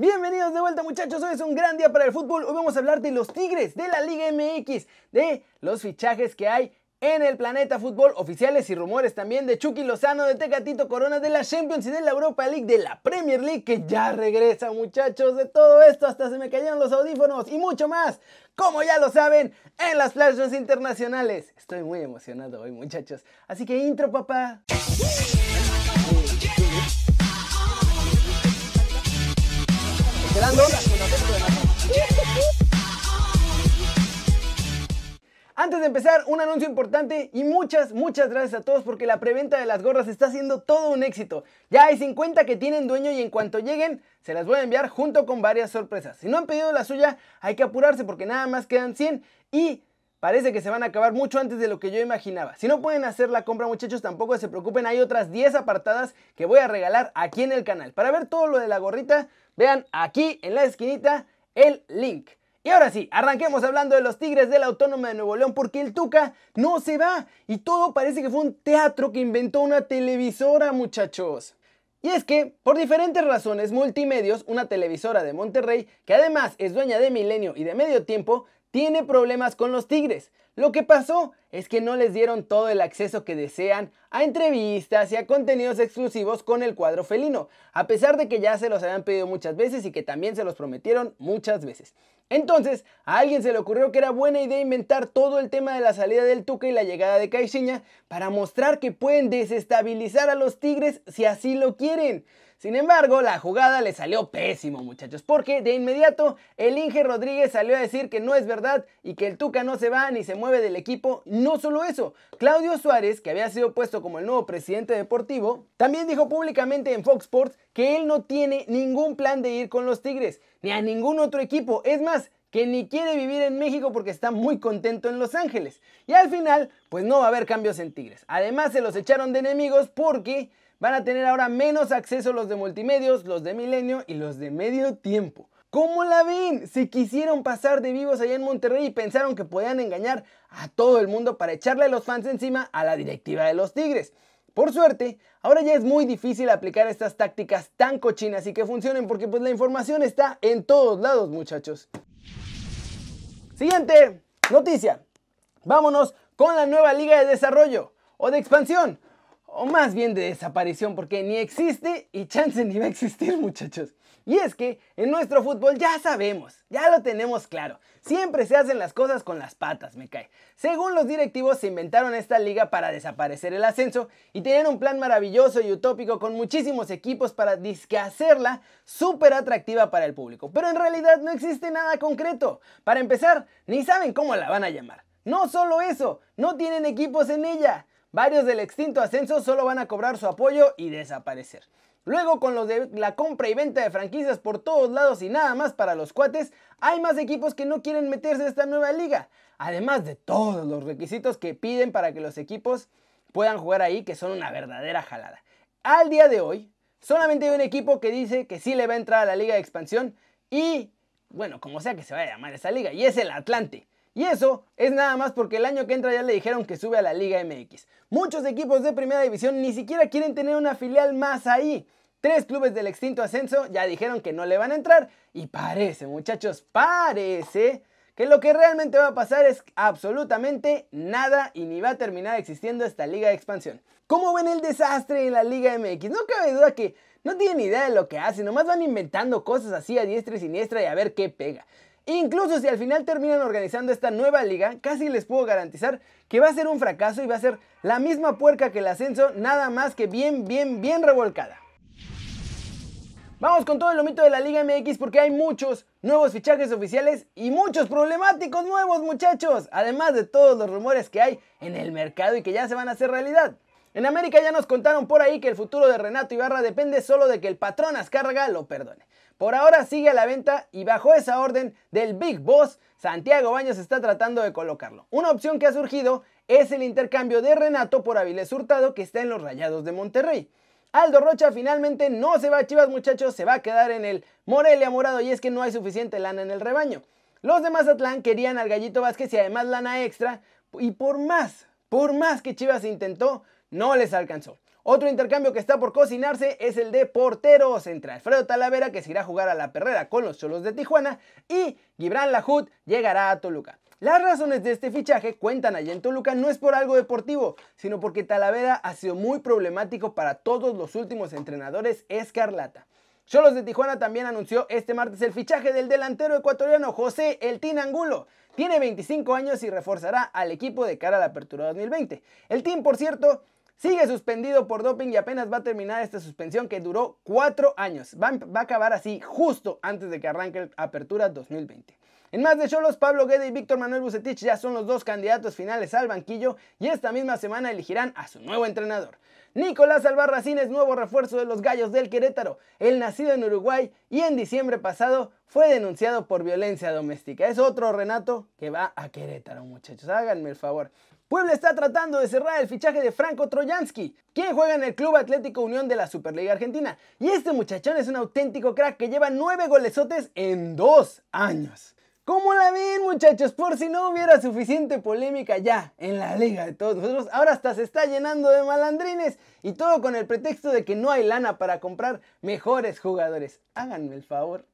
Bienvenidos de vuelta muchachos, hoy es un gran día para el fútbol. Hoy vamos a hablar de los Tigres, de la Liga MX, de los fichajes que hay en el planeta fútbol, oficiales y rumores también de Chucky Lozano, de Tecatito Corona, de la Champions y de la Europa League, de la Premier League, que ya regresa muchachos, de todo esto hasta se me cayeron los audífonos y mucho más, como ya lo saben, en las flashes internacionales. Estoy muy emocionado hoy muchachos, así que intro papá. Antes de empezar, un anuncio importante y muchas, muchas gracias a todos porque la preventa de las gorras está siendo todo un éxito. Ya hay 50 que tienen dueño y en cuanto lleguen, se las voy a enviar junto con varias sorpresas. Si no han pedido la suya, hay que apurarse porque nada más quedan 100 y Parece que se van a acabar mucho antes de lo que yo imaginaba. Si no pueden hacer la compra muchachos, tampoco se preocupen, hay otras 10 apartadas que voy a regalar aquí en el canal. Para ver todo lo de la gorrita, vean aquí en la esquinita el link. Y ahora sí, arranquemos hablando de los Tigres de la Autónoma de Nuevo León porque el Tuca no se va y todo parece que fue un teatro que inventó una televisora muchachos. Y es que, por diferentes razones, Multimedios, una televisora de Monterrey, que además es dueña de Milenio y de Medio Tiempo, tiene problemas con los Tigres. Lo que pasó es que no les dieron todo el acceso que desean a entrevistas y a contenidos exclusivos con el cuadro felino, a pesar de que ya se los habían pedido muchas veces y que también se los prometieron muchas veces. Entonces, a alguien se le ocurrió que era buena idea inventar todo el tema de la salida del Tuca y la llegada de Caixinha para mostrar que pueden desestabilizar a los Tigres si así lo quieren. Sin embargo, la jugada le salió pésimo, muchachos, porque de inmediato el Inge Rodríguez salió a decir que no es verdad y que el Tuca no se va ni se mueve del equipo. No solo eso, Claudio Suárez, que había sido puesto como el nuevo presidente deportivo, también dijo públicamente en Fox Sports que él no tiene ningún plan de ir con los Tigres, ni a ningún otro equipo. Es más, que ni quiere vivir en México porque está muy contento en Los Ángeles. Y al final, pues no va a haber cambios en Tigres. Además, se los echaron de enemigos porque Van a tener ahora menos acceso los de multimedios, los de milenio y los de medio tiempo. ¿Cómo la ven? Se quisieron pasar de vivos allá en Monterrey y pensaron que podían engañar a todo el mundo para echarle a los fans encima a la directiva de los Tigres. Por suerte, ahora ya es muy difícil aplicar estas tácticas tan cochinas y que funcionen porque pues la información está en todos lados, muchachos. Siguiente noticia. Vámonos con la nueva liga de desarrollo o de expansión o más bien de desaparición, porque ni existe y chance ni va a existir, muchachos. Y es que en nuestro fútbol ya sabemos, ya lo tenemos claro, siempre se hacen las cosas con las patas, me cae. Según los directivos, se inventaron esta liga para desaparecer el ascenso y tenían un plan maravilloso y utópico con muchísimos equipos para hacerla súper atractiva para el público. Pero en realidad no existe nada concreto. Para empezar, ni saben cómo la van a llamar. No solo eso, no tienen equipos en ella. Varios del extinto ascenso solo van a cobrar su apoyo y desaparecer. Luego con los de la compra y venta de franquicias por todos lados y nada más para los cuates, hay más equipos que no quieren meterse a esta nueva liga. Además de todos los requisitos que piden para que los equipos puedan jugar ahí, que son una verdadera jalada. Al día de hoy, solamente hay un equipo que dice que sí le va a entrar a la liga de expansión y, bueno, como sea que se vaya a llamar esa liga, y es el Atlante. Y eso es nada más porque el año que entra ya le dijeron que sube a la Liga MX. Muchos equipos de primera división ni siquiera quieren tener una filial más ahí. Tres clubes del extinto ascenso ya dijeron que no le van a entrar y parece, muchachos, parece que lo que realmente va a pasar es absolutamente nada y ni va a terminar existiendo esta liga de expansión. ¿Cómo ven el desastre en la Liga MX? No cabe duda que no tienen idea de lo que hacen, nomás van inventando cosas así a diestra y siniestra y a ver qué pega. Incluso si al final terminan organizando esta nueva liga, casi les puedo garantizar que va a ser un fracaso y va a ser la misma puerca que el ascenso, nada más que bien, bien, bien revolcada. Vamos con todo el lomito de la Liga MX porque hay muchos nuevos fichajes oficiales y muchos problemáticos nuevos muchachos, además de todos los rumores que hay en el mercado y que ya se van a hacer realidad. En América ya nos contaron por ahí que el futuro de Renato Ibarra depende solo de que el patrón Azcárraga lo perdone. Por ahora sigue a la venta y bajo esa orden del Big Boss, Santiago Baños está tratando de colocarlo. Una opción que ha surgido es el intercambio de Renato por Avilés Hurtado que está en los Rayados de Monterrey. Aldo Rocha finalmente no se va a Chivas muchachos, se va a quedar en el Morelia Morado y es que no hay suficiente lana en el rebaño. Los de Mazatlán querían al Gallito Vázquez y además lana extra y por más, por más que Chivas intentó, no les alcanzó. Otro intercambio que está por cocinarse es el de porteros entre Alfredo Talavera, que se irá a jugar a la perrera con los Cholos de Tijuana, y Gibran Lajut llegará a Toluca. Las razones de este fichaje, cuentan allá en Toluca, no es por algo deportivo, sino porque Talavera ha sido muy problemático para todos los últimos entrenadores escarlata. Cholos de Tijuana también anunció este martes el fichaje del delantero ecuatoriano José El Tinangulo. Tiene 25 años y reforzará al equipo de cara a la apertura 2020. El team, por cierto, sigue suspendido por doping y apenas va a terminar esta suspensión que duró 4 años. Va, a acabar así justo antes de que arranque la apertura 2020. En más de Cholos, Pablo Guede y Víctor Manuel Bucetich ya son los dos candidatos finales al banquillo y esta misma semana elegirán a su nuevo entrenador. Nicolás Albarracín es nuevo refuerzo de los Gallos del Querétaro. El nacido en Uruguay y en diciembre pasado fue denunciado por violencia doméstica. Es otro Renato que va a Querétaro, muchachos. Háganme el favor. Puebla está tratando de cerrar el fichaje de Franco Trojansky, quien juega en el Club Atlético Unión de la Superliga Argentina. Y este muchachón es un auténtico crack que lleva nueve golesotes en dos años. ¿Cómo la ven muchachos? Por si no hubiera suficiente polémica ya en la liga de todos nosotros, ahora hasta se está llenando de malandrines y todo con el pretexto de que no hay lana para comprar mejores jugadores. Háganme el favor.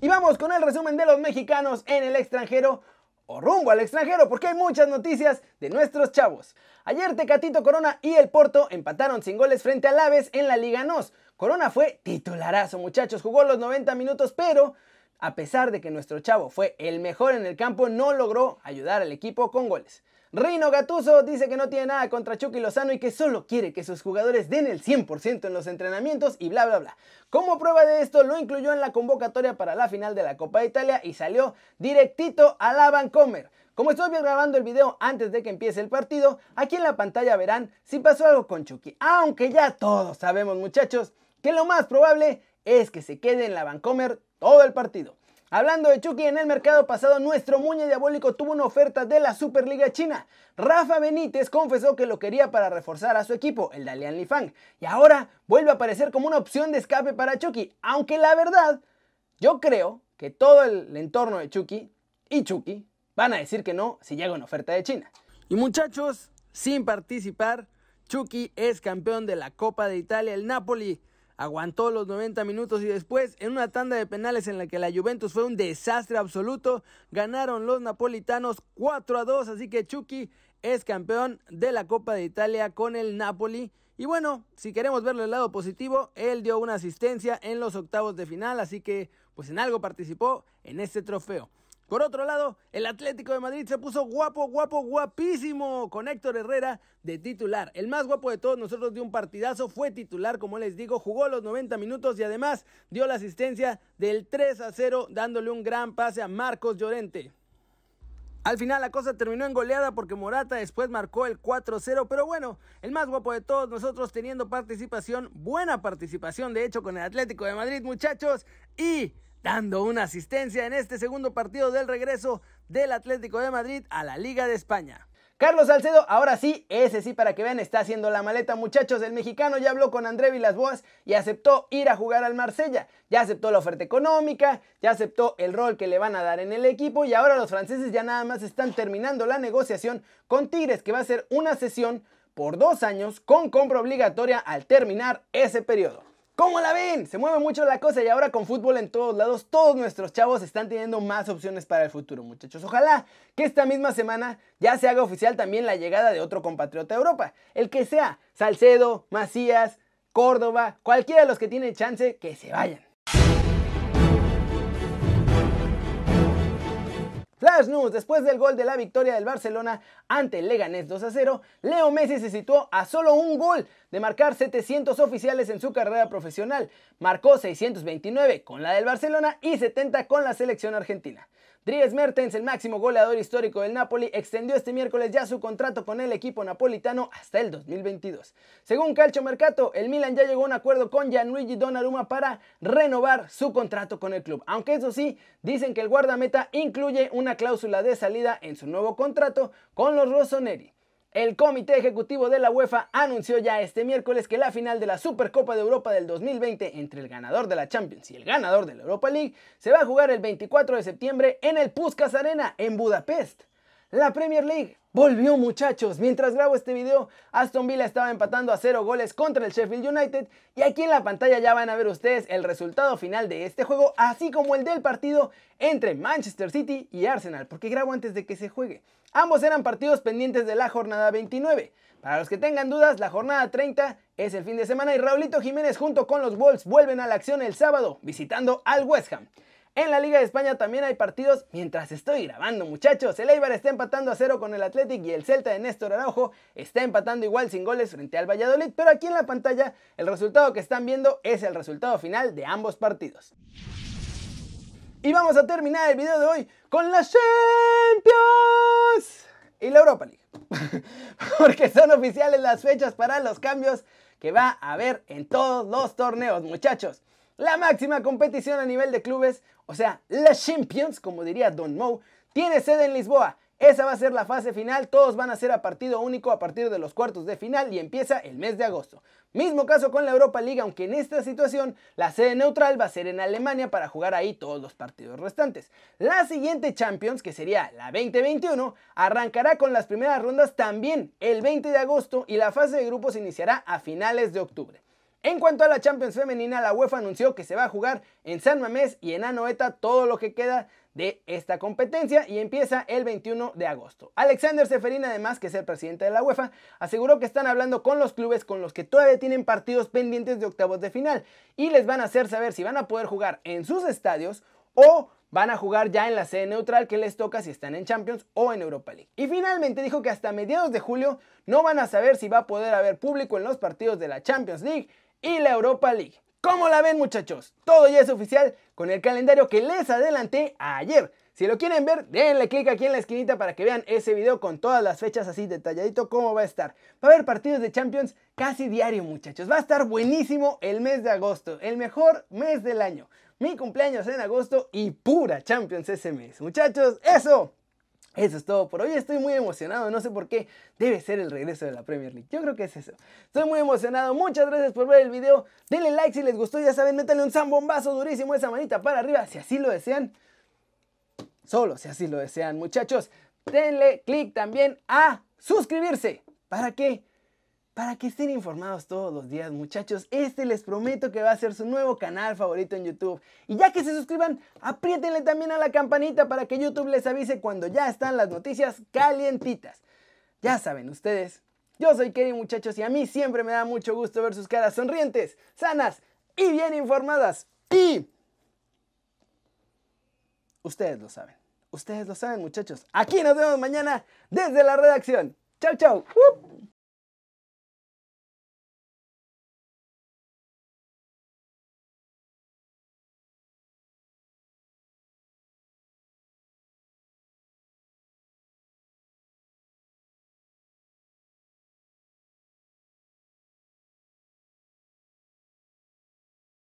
Y vamos con el resumen de los mexicanos en el extranjero o rumbo al extranjero porque hay muchas noticias de nuestros chavos. Ayer Tecatito Corona y el Porto empataron sin goles frente al Aves en la Liga NOS. Corona fue titularazo muchachos, jugó los 90 minutos pero a pesar de que nuestro chavo fue el mejor en el campo, no logró ayudar al equipo con goles. Reino Gatuso dice que no tiene nada contra Chucky Lozano y que solo quiere que sus jugadores den el 100% en los entrenamientos y bla bla bla. Como prueba de esto lo incluyó en la convocatoria para la final de la Copa de Italia y salió directito a la Vancomer. Como estoy grabando el video antes de que empiece el partido, aquí en la pantalla verán si pasó algo con Chucky. Aunque ya todos sabemos muchachos que lo más probable es que se quede en la Vancomer todo el partido. Hablando de Chucky, en el mercado pasado nuestro muñe diabólico tuvo una oferta de la Superliga China. Rafa Benítez confesó que lo quería para reforzar a su equipo, el Dalian Lifang, y ahora vuelve a aparecer como una opción de escape para Chucky, aunque la verdad, yo creo que todo el entorno de Chucky y Chucky van a decir que no si llega una oferta de China. Y muchachos, sin participar, Chucky es campeón de la Copa de Italia, el Napoli aguantó los 90 minutos y después en una tanda de penales en la que la Juventus fue un desastre absoluto, ganaron los napolitanos 4 a 2, así que Chucky es campeón de la Copa de Italia con el Napoli. Y bueno, si queremos verlo el lado positivo, él dio una asistencia en los octavos de final, así que pues en algo participó en este trofeo. Por otro lado, el Atlético de Madrid se puso guapo, guapo, guapísimo con Héctor Herrera de titular. El más guapo de todos nosotros dio un partidazo, fue titular, como les digo, jugó los 90 minutos y además dio la asistencia del 3 a 0, dándole un gran pase a Marcos Llorente. Al final la cosa terminó en goleada porque Morata después marcó el 4-0, pero bueno, el más guapo de todos nosotros teniendo participación, buena participación de hecho con el Atlético de Madrid muchachos y dando una asistencia en este segundo partido del regreso del Atlético de Madrid a la Liga de España. Carlos Salcedo, ahora sí, ese sí para que vean, está haciendo la maleta muchachos. El mexicano ya habló con André Vilas-Boas y aceptó ir a jugar al Marsella. Ya aceptó la oferta económica, ya aceptó el rol que le van a dar en el equipo y ahora los franceses ya nada más están terminando la negociación con Tigres, que va a ser una sesión por dos años con compra obligatoria al terminar ese periodo. ¿Cómo la ven? Se mueve mucho la cosa y ahora con fútbol en todos lados, todos nuestros chavos están teniendo más opciones para el futuro, muchachos. Ojalá que esta misma semana ya se haga oficial también la llegada de otro compatriota a Europa. El que sea, Salcedo, Macías, Córdoba, cualquiera de los que tienen chance, que se vayan. Flash News, después del gol de la victoria del Barcelona ante el Leganés 2 a 0, Leo Messi se situó a solo un gol de marcar 700 oficiales en su carrera profesional. Marcó 629 con la del Barcelona y 70 con la selección argentina. Dries Mertens, el máximo goleador histórico del Napoli, extendió este miércoles ya su contrato con el equipo napolitano hasta el 2022. Según Calcio Mercato, el Milan ya llegó a un acuerdo con Gianluigi Donnarumma para renovar su contrato con el club. Aunque eso sí, dicen que el guardameta incluye una cláusula de salida en su nuevo contrato con los Rossoneri. El Comité Ejecutivo de la UEFA anunció ya este miércoles que la final de la Supercopa de Europa del 2020 entre el ganador de la Champions y el ganador de la Europa League se va a jugar el 24 de septiembre en el Puskas Arena en Budapest. La Premier League volvió muchachos. Mientras grabo este video, Aston Villa estaba empatando a cero goles contra el Sheffield United y aquí en la pantalla ya van a ver ustedes el resultado final de este juego, así como el del partido entre Manchester City y Arsenal, porque grabo antes de que se juegue. Ambos eran partidos pendientes de la jornada 29. Para los que tengan dudas, la jornada 30 es el fin de semana y Raulito Jiménez junto con los Wolves vuelven a la acción el sábado visitando al West Ham. En la Liga de España también hay partidos mientras estoy grabando, muchachos. El Eibar está empatando a cero con el Athletic y el Celta de Néstor Araujo está empatando igual sin goles frente al Valladolid. Pero aquí en la pantalla el resultado que están viendo es el resultado final de ambos partidos. Y vamos a terminar el video de hoy con la Champions y la Europa League. Porque son oficiales las fechas para los cambios que va a haber en todos los torneos, muchachos. La máxima competición a nivel de clubes, o sea, la Champions, como diría Don Mo, tiene sede en Lisboa. Esa va a ser la fase final, todos van a ser a partido único a partir de los cuartos de final y empieza el mes de agosto. Mismo caso con la Europa League, aunque en esta situación la sede neutral va a ser en Alemania para jugar ahí todos los partidos restantes. La siguiente Champions, que sería la 2021, arrancará con las primeras rondas también el 20 de agosto y la fase de grupos iniciará a finales de octubre. En cuanto a la Champions femenina, la UEFA anunció que se va a jugar en San Mamés y en Anoeta todo lo que queda de esta competencia y empieza el 21 de agosto. Alexander Seferin, además, que es el presidente de la UEFA, aseguró que están hablando con los clubes con los que todavía tienen partidos pendientes de octavos de final y les van a hacer saber si van a poder jugar en sus estadios o van a jugar ya en la sede neutral que les toca si están en Champions o en Europa League. Y finalmente dijo que hasta mediados de julio no van a saber si va a poder haber público en los partidos de la Champions League y la Europa League. ¿Cómo la ven muchachos? Todo ya es oficial con el calendario que les adelanté ayer. Si lo quieren ver, denle clic aquí en la esquinita para que vean ese video con todas las fechas así detalladito cómo va a estar. Va a haber partidos de Champions casi diario muchachos. Va a estar buenísimo el mes de agosto, el mejor mes del año. Mi cumpleaños en agosto y pura Champions ese mes. Muchachos, eso eso es todo por hoy. Estoy muy emocionado, no sé por qué. Debe ser el regreso de la Premier League. Yo creo que es eso. Estoy muy emocionado. Muchas gracias por ver el video. Denle like si les gustó. Ya saben, métanle un zambombazo durísimo esa manita para arriba si así lo desean. Solo si así lo desean, muchachos. Denle click también a suscribirse. ¿Para qué? Para que estén informados todos los días muchachos. Este les prometo que va a ser su nuevo canal favorito en YouTube. Y ya que se suscriban, apriétenle también a la campanita para que YouTube les avise cuando ya están las noticias calientitas. Ya saben ustedes, yo soy Kerry muchachos y a mí siempre me da mucho gusto ver sus caras sonrientes, sanas y bien informadas. Y... Ustedes lo saben. Ustedes lo saben muchachos. Aquí nos vemos mañana desde la redacción. Chau, chau.